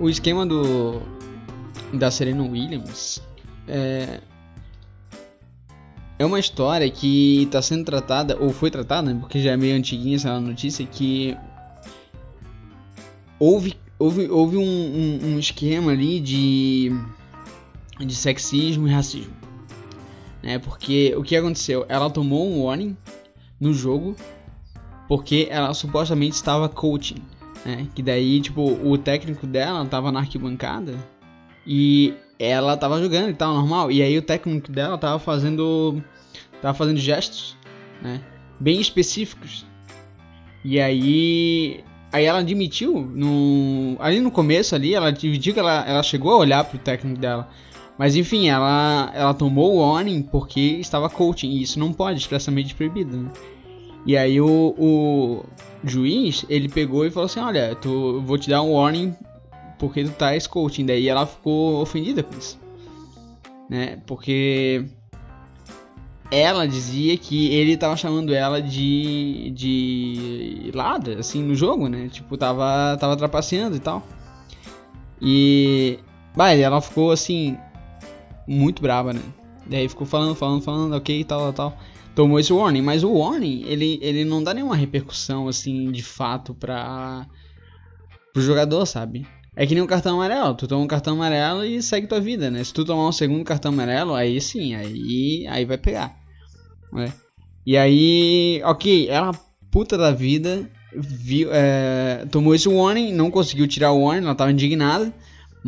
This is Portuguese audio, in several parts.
O esquema do da Serena Williams é, é uma história que está sendo tratada, ou foi tratada, né, porque já é meio antiguinha essa notícia, que houve, houve, houve um, um, um esquema ali de, de sexismo e racismo. Né, porque o que aconteceu? Ela tomou um warning no jogo porque ela supostamente estava coaching. Né, que daí, tipo, o técnico dela estava na arquibancada e ela tava jogando e tal, normal. E aí o técnico dela tava fazendo. Tava fazendo gestos, né? Bem específicos. E aí. Aí ela admitiu, no, ali no começo ali, ela admitiu que ela, ela chegou a olhar pro técnico dela. Mas enfim, ela, ela tomou o warning porque estava coaching. E isso não pode, expressamente proibido, né? E aí o, o juiz, ele pegou e falou assim, olha, tu, vou te dar um warning porque tu tá coaching. Daí ela ficou ofendida com isso. Né? Porque ela dizia que ele tava chamando ela de de ladra, assim, no jogo, né? Tipo, tava, tava trapaceando e tal. E. Bah, ela ficou assim. Muito brava, né? Daí ficou falando, falando, falando, ok, tal, tal. Tomou esse warning, mas o warning, ele, ele não dá nenhuma repercussão, assim, de fato pra. pro jogador, sabe? É que nem um cartão amarelo. Tu toma um cartão amarelo e segue tua vida, né? Se tu tomar um segundo cartão amarelo, aí sim, aí, aí vai pegar. Né? E aí, ok, ela puta da vida, viu, é, tomou esse warning, não conseguiu tirar o warning, ela tava indignada,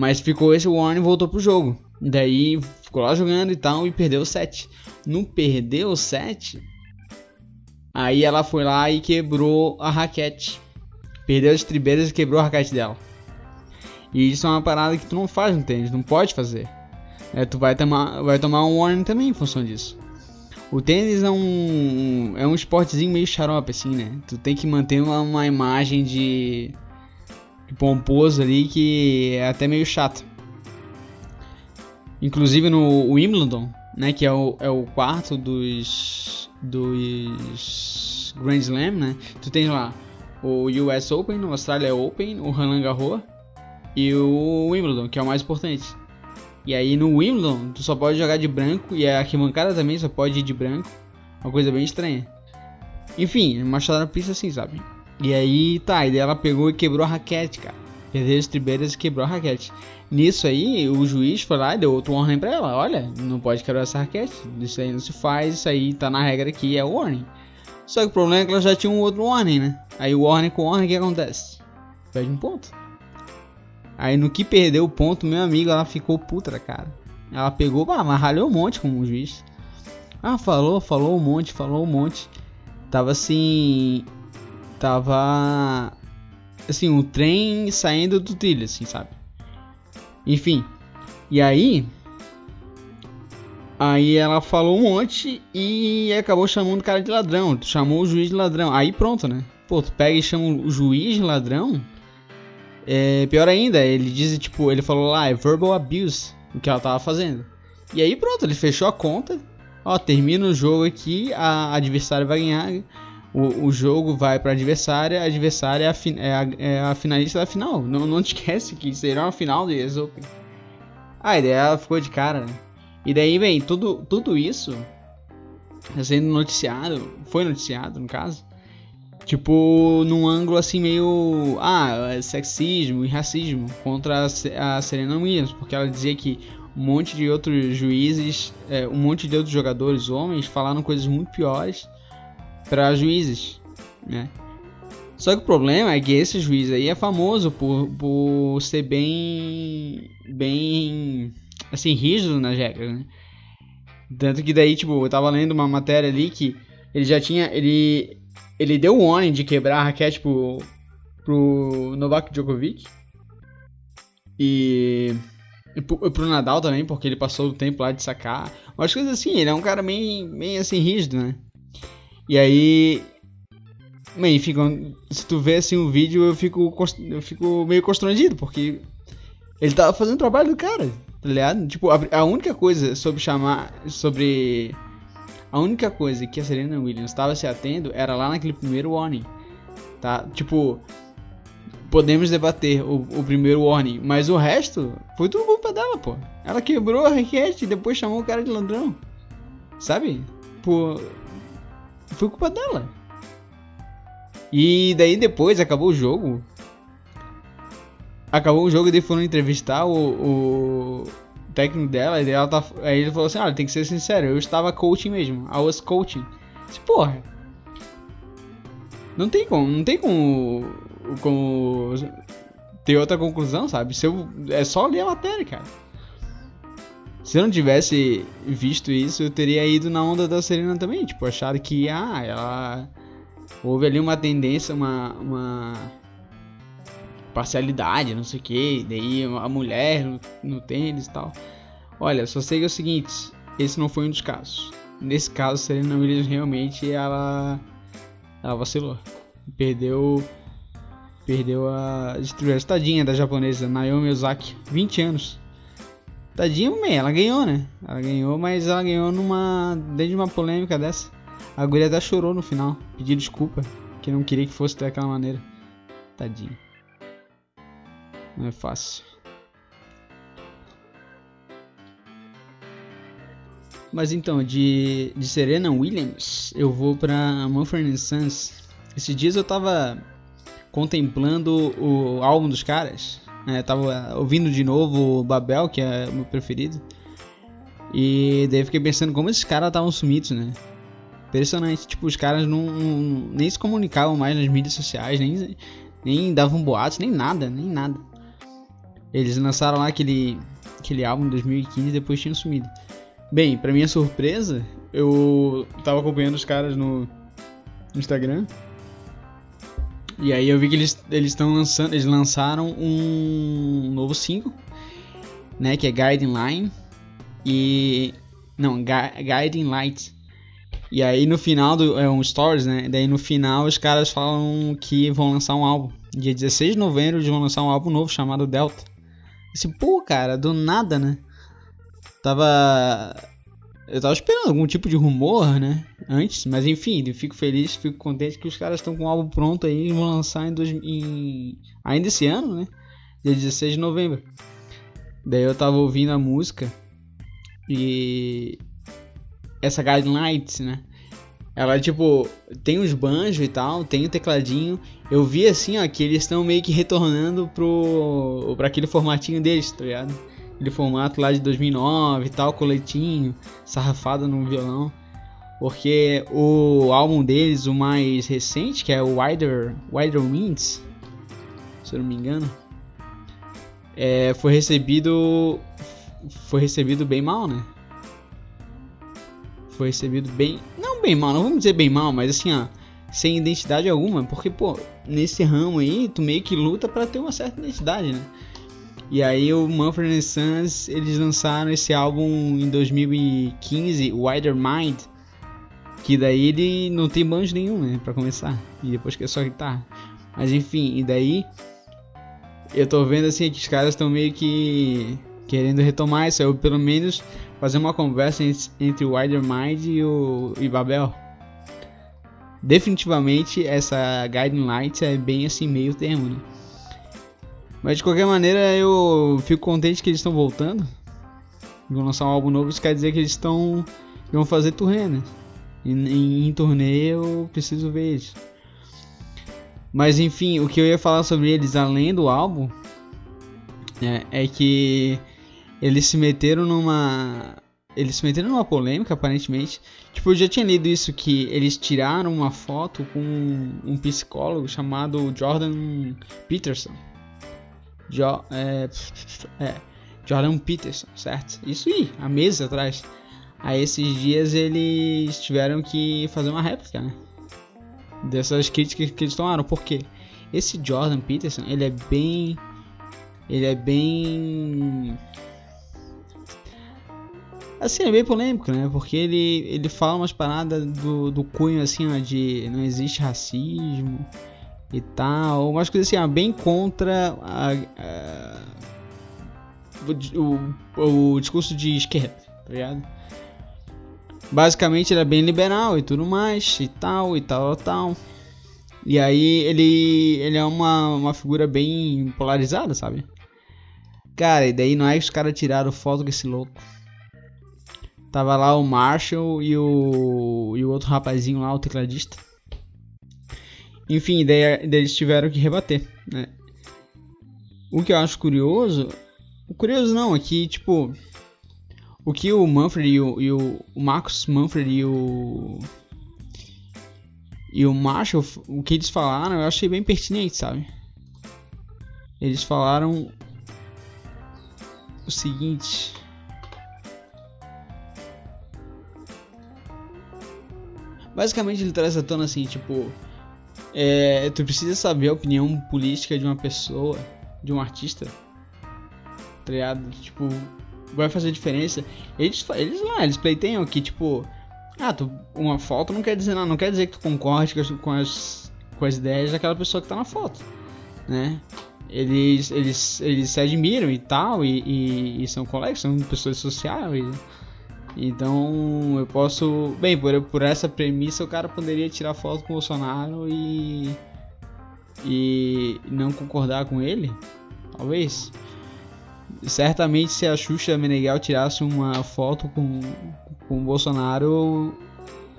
mas ficou esse warning e voltou pro jogo. Daí ficou lá jogando e tal e perdeu o set. Não perdeu o set, aí ela foi lá e quebrou a raquete. Perdeu as tribeiras e quebrou a raquete dela. E isso é uma parada que tu não faz no tênis, não pode fazer. É, tu vai tomar, vai tomar um warning também em função disso. O tênis é um, é um esportezinho meio xarope, assim, né? Tu tem que manter uma, uma imagem de pomposo ali que é até meio chato. Inclusive no Wimbledon, né? Que é o, é o quarto dos, dos Grand Slam, né? Tu tem lá o US Open, o Australia Open, o Roland Garros e o Wimbledon, que é o mais importante. E aí no Wimbledon, tu só pode jogar de branco e a arquibancada também só pode ir de branco. Uma coisa bem estranha. Enfim, uma na pista assim, sabe? E aí tá, e ela pegou e quebrou a raquete, cara. Perdeu as tribeiras e quebrou a raquete. Nisso aí, o juiz foi lá e deu outro warning pra ela. Olha, não pode quebrar essa raquete. Isso aí não se faz, isso aí tá na regra aqui, é warning. Só que o problema é que ela já tinha um outro warning, né? Aí o warning com warning, o que acontece? Perde um ponto. Aí no que perdeu o ponto, meu amigo, ela ficou puta, cara. Ela pegou, mas ralhou um monte com o juiz. Ah, falou, falou um monte, falou um monte. Tava assim. Tava. Assim, um trem saindo do trilho, assim, sabe? Enfim. E aí. Aí ela falou um monte e acabou chamando o cara de ladrão. Chamou o juiz de ladrão. Aí pronto, né? Pô, tu pega e chama o juiz de ladrão. É, pior ainda, ele diz, tipo, ele falou lá, é verbal abuse, o que ela tava fazendo. E aí pronto, ele fechou a conta. Ó, termina o jogo aqui, a adversária vai ganhar. O, o jogo vai pra adversária, a adversária é a, é a, é a finalista da final. Não, não te esquece que será uma final do US Open. Ah, e daí ela ficou de cara, né? E daí, bem, tudo, tudo isso sendo noticiado, foi noticiado no caso, Tipo, num ângulo assim meio. Ah, sexismo e racismo contra a Serena Williams, porque ela dizia que um monte de outros juízes, é, um monte de outros jogadores homens falaram coisas muito piores para juízes, né? Só que o problema é que esse juiz aí é famoso por, por ser bem. bem. assim, rígido nas regras, né? Tanto que daí, tipo, eu tava lendo uma matéria ali que ele já tinha. Ele, ele deu o warning de quebrar a raquete pro, pro Novak Djokovic. E, e pro, pro, Nadal também, porque ele passou o tempo lá de sacar. Umas coisas assim, ele é um cara bem, bem assim, rígido, né? E aí. Bem, fica, se tu vê assim o vídeo, eu fico, eu fico meio constrangido, porque ele tava fazendo o trabalho do cara, tá ligado? Tipo, a, a única coisa sobre chamar. sobre a única coisa que a Serena Williams estava se atendo era lá naquele primeiro warning. Tá? Tipo, podemos debater o, o, primeiro warning, mas o resto foi tudo culpa dela, pô. Ela quebrou a raquete e depois chamou o cara de ladrão. Sabe? Pô. Foi culpa dela. E daí depois acabou o jogo. Acabou o jogo e daí foram entrevistar o, o técnico dela. E ela tá, aí ele falou assim: Olha, tem que ser sincero, eu estava coaching mesmo. I was coaching. Porra. Não tem como, não tem como como ter outra conclusão, sabe? Se eu, é só ler a matéria, cara. Se eu não tivesse visto isso, eu teria ido na onda da Serena também. Tipo, achado que, ah, ela. Houve ali uma tendência, uma. uma parcialidade, não sei o que. Daí a mulher no, no tênis e tal. Olha, só sei que é o seguinte: esse não foi um dos casos. Nesse caso, Serena Williams realmente ela. Ela vacilou. Perdeu Perdeu a destruição tadinha da japonesa Naomi Ozaki, 20 anos. Tadinha, bem, ela ganhou, né? Ela ganhou, mas ela ganhou numa dentro de uma polêmica dessa. A guria até chorou no final, pediu desculpa, que não queria que fosse daquela maneira. Tadinha. Não é fácil. Mas então, de, de Serena Williams, eu vou pra Manfred Sons. Esses dias eu tava contemplando o álbum dos caras. É, tava ouvindo de novo o Babel, que é o meu preferido. E daí fiquei pensando como esses caras estavam sumidos, né? Impressionante. Tipo, os caras não, não, nem se comunicavam mais nas mídias sociais, nem, nem davam boatos, nem nada, nem nada. Eles lançaram lá aquele, aquele álbum em 2015 e depois tinham sumido. Bem, pra minha surpresa, eu tava acompanhando os caras no, no Instagram e aí eu vi que eles eles estão lançando, eles lançaram um novo single, né, que é Guiding Line e não, Guiding Light. E aí no final do é um stories, né? Daí no final os caras falam que vão lançar um álbum. Dia 16 de novembro eles vão lançar um álbum novo chamado Delta. Esse pô, cara, do nada, né? Tava eu tava esperando algum tipo de rumor, né? Antes, mas enfim, eu fico feliz, fico contente que os caras estão com o álbum pronto aí e vão lançar em, dois, em, ainda esse ano, né? Dia 16 de novembro. Daí eu tava ouvindo a música e essa Guidelines, né? Ela tipo tem os banjos e tal, tem o tecladinho. Eu vi assim, ó, que eles estão meio que retornando pro para aquele formatinho deles, tá ligado? aquele formato lá de 2009 e tal, coletinho, sarrafada no violão. Porque o álbum deles, o mais recente, que é o Wider, Wider Winds, se eu não me engano, é, foi recebido foi recebido bem mal, né? Foi recebido bem, não bem mal, não vamos dizer bem mal, mas assim, ó, sem identidade alguma, porque pô, nesse ramo aí, tu meio que luta para ter uma certa identidade, né? E aí o Manfred Sons, eles lançaram esse álbum em 2015, Wider Mind, que daí ele não tem banjo nenhum, né, para começar. E depois que é só guitarra. Mas enfim, e daí eu tô vendo assim que os caras estão meio que querendo retomar isso, ou pelo menos fazer uma conversa entre o Wider Mind e o e Babel. Definitivamente essa Guiding Light é bem assim meio termo, né? Mas de qualquer maneira eu fico contente que eles estão voltando. Vão lançar um álbum novo, isso quer dizer que eles estão. vão fazer turnê, né? Em, turnê eu preciso ver eles. Mas enfim, o que eu ia falar sobre eles além do álbum é, é que eles se meteram numa. Eles se meteram numa polêmica, aparentemente. Tipo, eu já tinha lido isso que eles tiraram uma foto com um psicólogo chamado Jordan Peterson. Jo, é, é, Jordan Peterson, certo? Isso aí, há meses atrás. Aí esses dias eles tiveram que fazer uma réplica, né? Dessas críticas que eles tomaram. Por quê? Esse Jordan Peterson, ele é bem. Ele é bem. Assim, é bem polêmico, né? Porque ele, ele fala umas paradas do, do cunho assim, ó, de não existe racismo e tal. Umas coisas assim, bem contra a, a, o, o discurso de esquerda, tá ligado? Basicamente ele é bem liberal e tudo mais, e tal, e tal, tal. E aí ele, ele é uma, uma figura bem polarizada, sabe? Cara, e daí não é que os caras tiraram foto com esse louco. Tava lá o Marshall e o, e o outro rapazinho lá, o tecladista. Enfim, daí, daí eles tiveram que rebater, né? O que eu acho curioso... Curioso não, é que, tipo... O que o Manfred e o, e o, Marcus Manfred e o e o Marshall, o que eles falaram, eu achei bem pertinente, sabe? Eles falaram o seguinte. Basicamente ele traz à tona assim, tipo. É, tu precisa saber a opinião política de uma pessoa, de um artista. Tá ligado? Tipo, vai fazer diferença. Eles, eles lá, eles pleiteiam que, tipo ah, tu, uma foto não quer dizer nada, não quer dizer que tu concorde com as, com as, com as ideias daquela pessoa que tá na foto, né? Eles, eles, eles se admiram e tal, e, e, e são colegas, são pessoas sociais. então eu posso. Bem, por, por essa premissa o cara poderia tirar foto com o Bolsonaro e. e não concordar com ele? Talvez. Certamente se a Xuxa Meneghel tirasse uma foto com, com o Bolsonaro,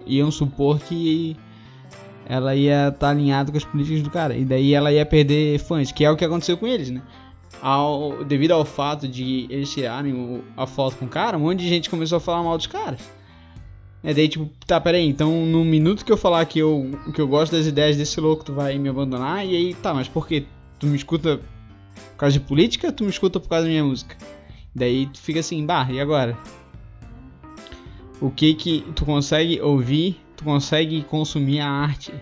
iam supor que ela ia estar tá alinhada com as políticas do cara. E daí ela ia perder fãs, que é o que aconteceu com eles, né? Ao, devido ao fato de eles tirarem o, a foto com o cara, um monte de gente começou a falar mal dos caras. É daí tipo, tá, peraí, então no minuto que eu falar que eu, que eu gosto das ideias desse louco, tu vai me abandonar, e aí, tá, mas por quê? Tu me escuta por causa de política, tu me escuta por causa da minha música. Daí tu fica assim, bah, e agora? o que que tu consegue ouvir, tu consegue consumir a arte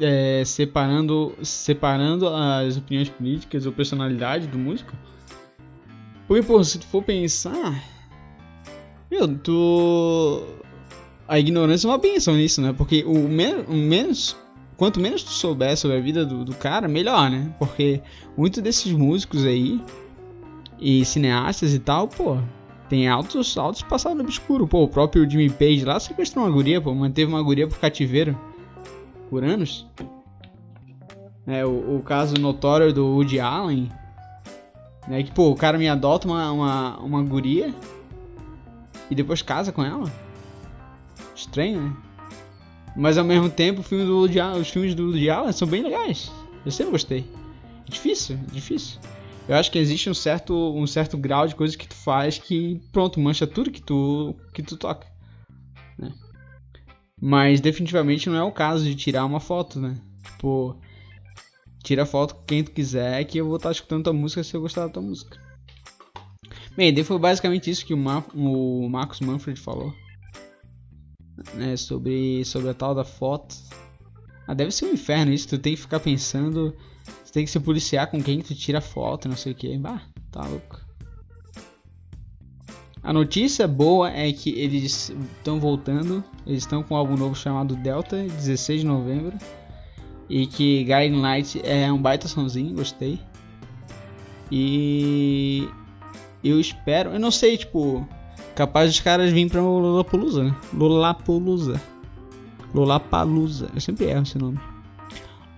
é, separando separando as opiniões políticas ou personalidade do músico. Porque, pô, se tu for pensar, meu, tu a ignorância é uma benção nisso, né? Porque o, o menos quanto menos tu souber sobre a vida do, do cara, melhor, né? Porque muitos desses músicos aí e cineastas e tal, pô, tem altos, altos passados obscuros. Pô, o próprio Jimmy Page lá sequestrou uma guria, pô. Manteve uma guria por cativeiro. Por anos. É, o, o caso notório do Woody Allen. Né, que, pô, o cara me adota uma, uma, uma guria. E depois casa com ela. Estranho, né? Mas ao mesmo tempo, filme do Woody Allen, os filmes do Woody Allen são bem legais. Eu sempre gostei. Difícil, difícil eu acho que existe um certo, um certo grau de coisas que tu faz que, pronto, mancha tudo que tu, que tu toca. Né? Mas definitivamente não é o caso de tirar uma foto, né? Tipo, tira foto com quem tu quiser que eu vou estar escutando tua música se eu gostar da tua música. Bem, daí foi basicamente isso que o, o Marcos Manfred falou. Né, sobre, sobre a tal da foto. Ah, deve ser um inferno isso, tu tem que ficar pensando você tem que se policiar com quem tu tira foto, não sei o que. Bah, tá louco. A notícia boa é que eles estão voltando. Eles estão com um álbum novo chamado Delta, 16 de novembro. E que Guiding Light é um baita somzinho, gostei. E eu espero, eu não sei, tipo, capaz dos caras virem pra Lollapalooza, né? Lollapalooza. Lollapalooza. Eu sempre erro esse nome.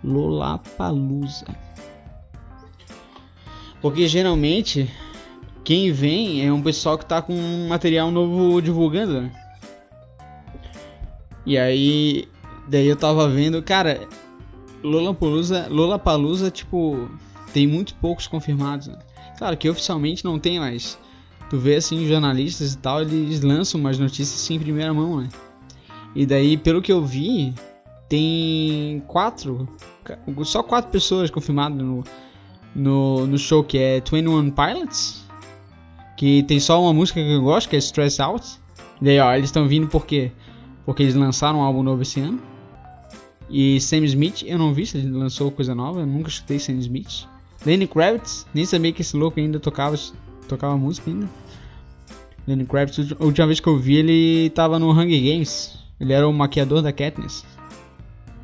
Lollapalooza. Porque geralmente quem vem é um pessoal que tá com um material novo divulgando, né? E aí, daí eu tava vendo, cara, Lollapalooza, Lollapalooza, tipo, tem muito poucos confirmados, né? Claro que oficialmente não tem, mas tu vê assim, jornalistas e tal, eles lançam umas notícias assim em primeira mão, né? E daí, pelo que eu vi, tem quatro, só quatro pessoas confirmadas no, no, no show que é 21 Pilots, que tem só uma música que eu gosto, que é Stress Out. E daí, ó, eles estão vindo porque porque eles lançaram um álbum novo esse ano. E Sam Smith, eu não vi se ele lançou coisa nova, eu nunca escutei Sam Smith. Lenny Kravitz, nem sabia que esse louco ainda tocava, tocava música ainda. Lenny Kravitz, a última vez que eu vi ele tava no Hunger Games. Ele era o maquiador da Katniss.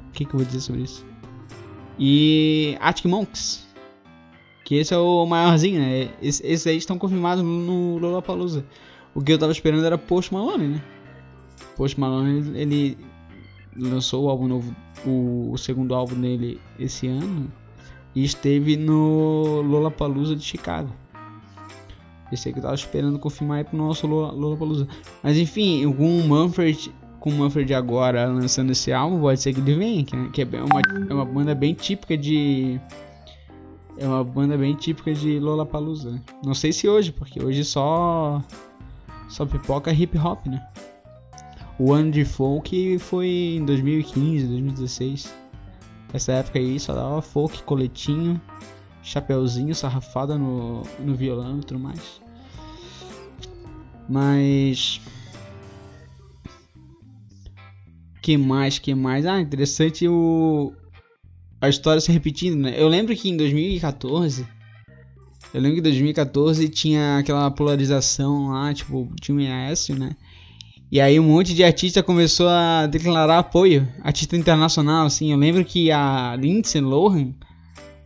O que, que eu vou dizer sobre isso? E Arctic Monks, que esse é o maiorzinho, né? Esses esse aí estão confirmados no Lollapalooza. O que eu tava esperando era Post Malone, né? Post Malone, ele lançou o álbum novo, o, o segundo álbum dele esse ano e esteve no Lollapalooza de Chicago. Aí que eu tava esperando confirmar pro nosso Lollapalooza. Mas enfim, com o Manfred, com o Manfred agora lançando esse álbum, pode ser que ele venha, que é uma, é uma banda bem típica de é uma banda bem típica de Lollapalooza. Né? Não sei se hoje, porque hoje só só pipoca hip hop, né? O ano de folk foi em 2015, 2016. Essa época aí só dava folk, coletinho, chapeuzinho, sarrafada no, no violão e tudo mais. Mas. Que mais, que mais? Ah, interessante o, a história se repetindo, né? Eu lembro que em 2014. Eu lembro que em 2014 tinha aquela polarização lá, tipo, tinha o Aécio, né? E aí um monte de artista começou a declarar apoio, artista internacional, assim. Eu lembro que a Lindsay Lohan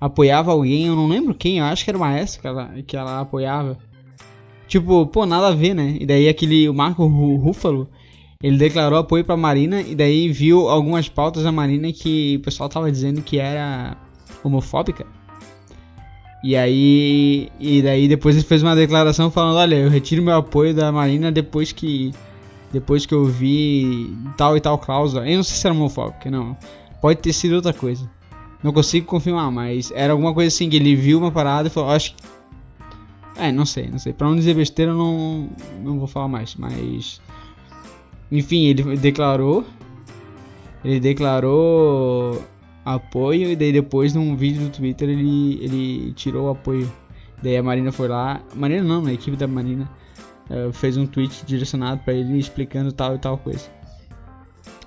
apoiava alguém, eu não lembro quem, eu acho que era o Maestro que ela, que ela apoiava. Tipo, pô, nada a ver, né? E daí aquele, o Marco Ruffalo, ele declarou apoio para a Marina e daí viu algumas pautas da Marina que o pessoal tava dizendo que era homofóbica. E aí, e daí depois ele fez uma declaração falando, olha, eu retiro meu apoio da Marina depois que depois que eu vi tal e tal cláusula. Eu não sei se era homofóbica, não. Pode ter sido outra coisa. Não consigo confirmar, mas era alguma coisa assim que ele viu uma parada e falou, acho que é, não sei, não sei. Pra não dizer besteira, eu não, não vou falar mais, mas enfim, ele declarou. Ele declarou apoio e daí depois num vídeo do Twitter ele, ele tirou o apoio. Daí a Marina foi lá. Marina não, né? a equipe da Marina uh, fez um tweet direcionado para ele explicando tal e tal coisa.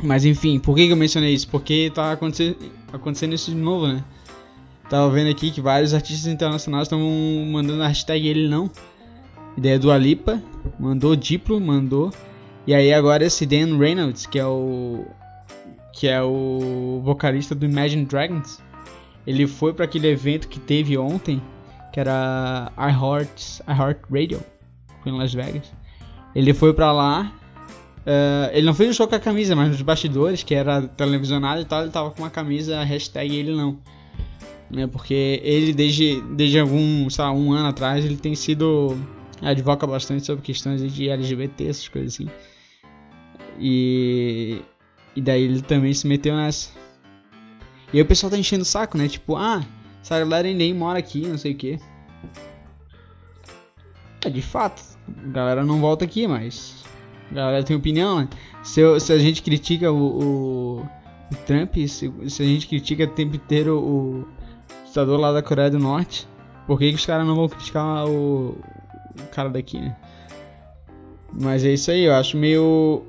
Mas enfim, por que, que eu mencionei isso? Porque tá acontecendo, acontecendo isso de novo, né? Tava vendo aqui que vários artistas internacionais estão mandando a hashtag ele não. Ideia do Alipa, mandou Diplo, mandou. E aí agora esse Dan Reynolds, que é o que é o vocalista do Imagine Dragons, ele foi para aquele evento que teve ontem, que era iHeart, iHeart Radio, foi em Las Vegas. Ele foi para lá, uh, ele não fez o show com a camisa, mas nos bastidores, que era televisionado e tal, ele tava com uma camisa hashtag ele não. Né, porque ele desde, desde algum, sei lá, um ano atrás, ele tem sido advoca bastante sobre questões de LGBT, essas coisas assim. E, e daí ele também se meteu nessa. E aí o pessoal tá enchendo o saco, né? Tipo, ah, essa galera nem mora aqui, não sei o que. É, de fato, a galera não volta aqui, mas a galera tem opinião, né? Se, eu, se a gente critica o, o, o Trump, se, se, a gente critica o tempo inteiro o ditador lá da Coreia do Norte, por que, que os caras não vão criticar o, o cara daqui, né? Mas é isso aí, eu acho meio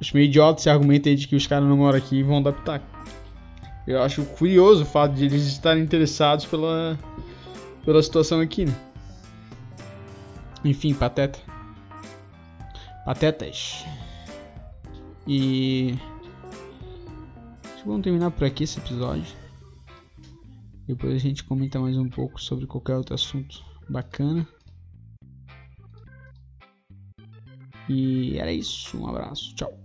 Acho meio idiota esse argumento aí de que os caras não moram aqui e vão adaptar. Eu acho curioso o fato de eles estarem interessados pela, pela situação aqui, né? Enfim, pateta. Patetas. E. Acho que vamos terminar por aqui esse episódio. Depois a gente comenta mais um pouco sobre qualquer outro assunto bacana. E era isso. Um abraço. Tchau.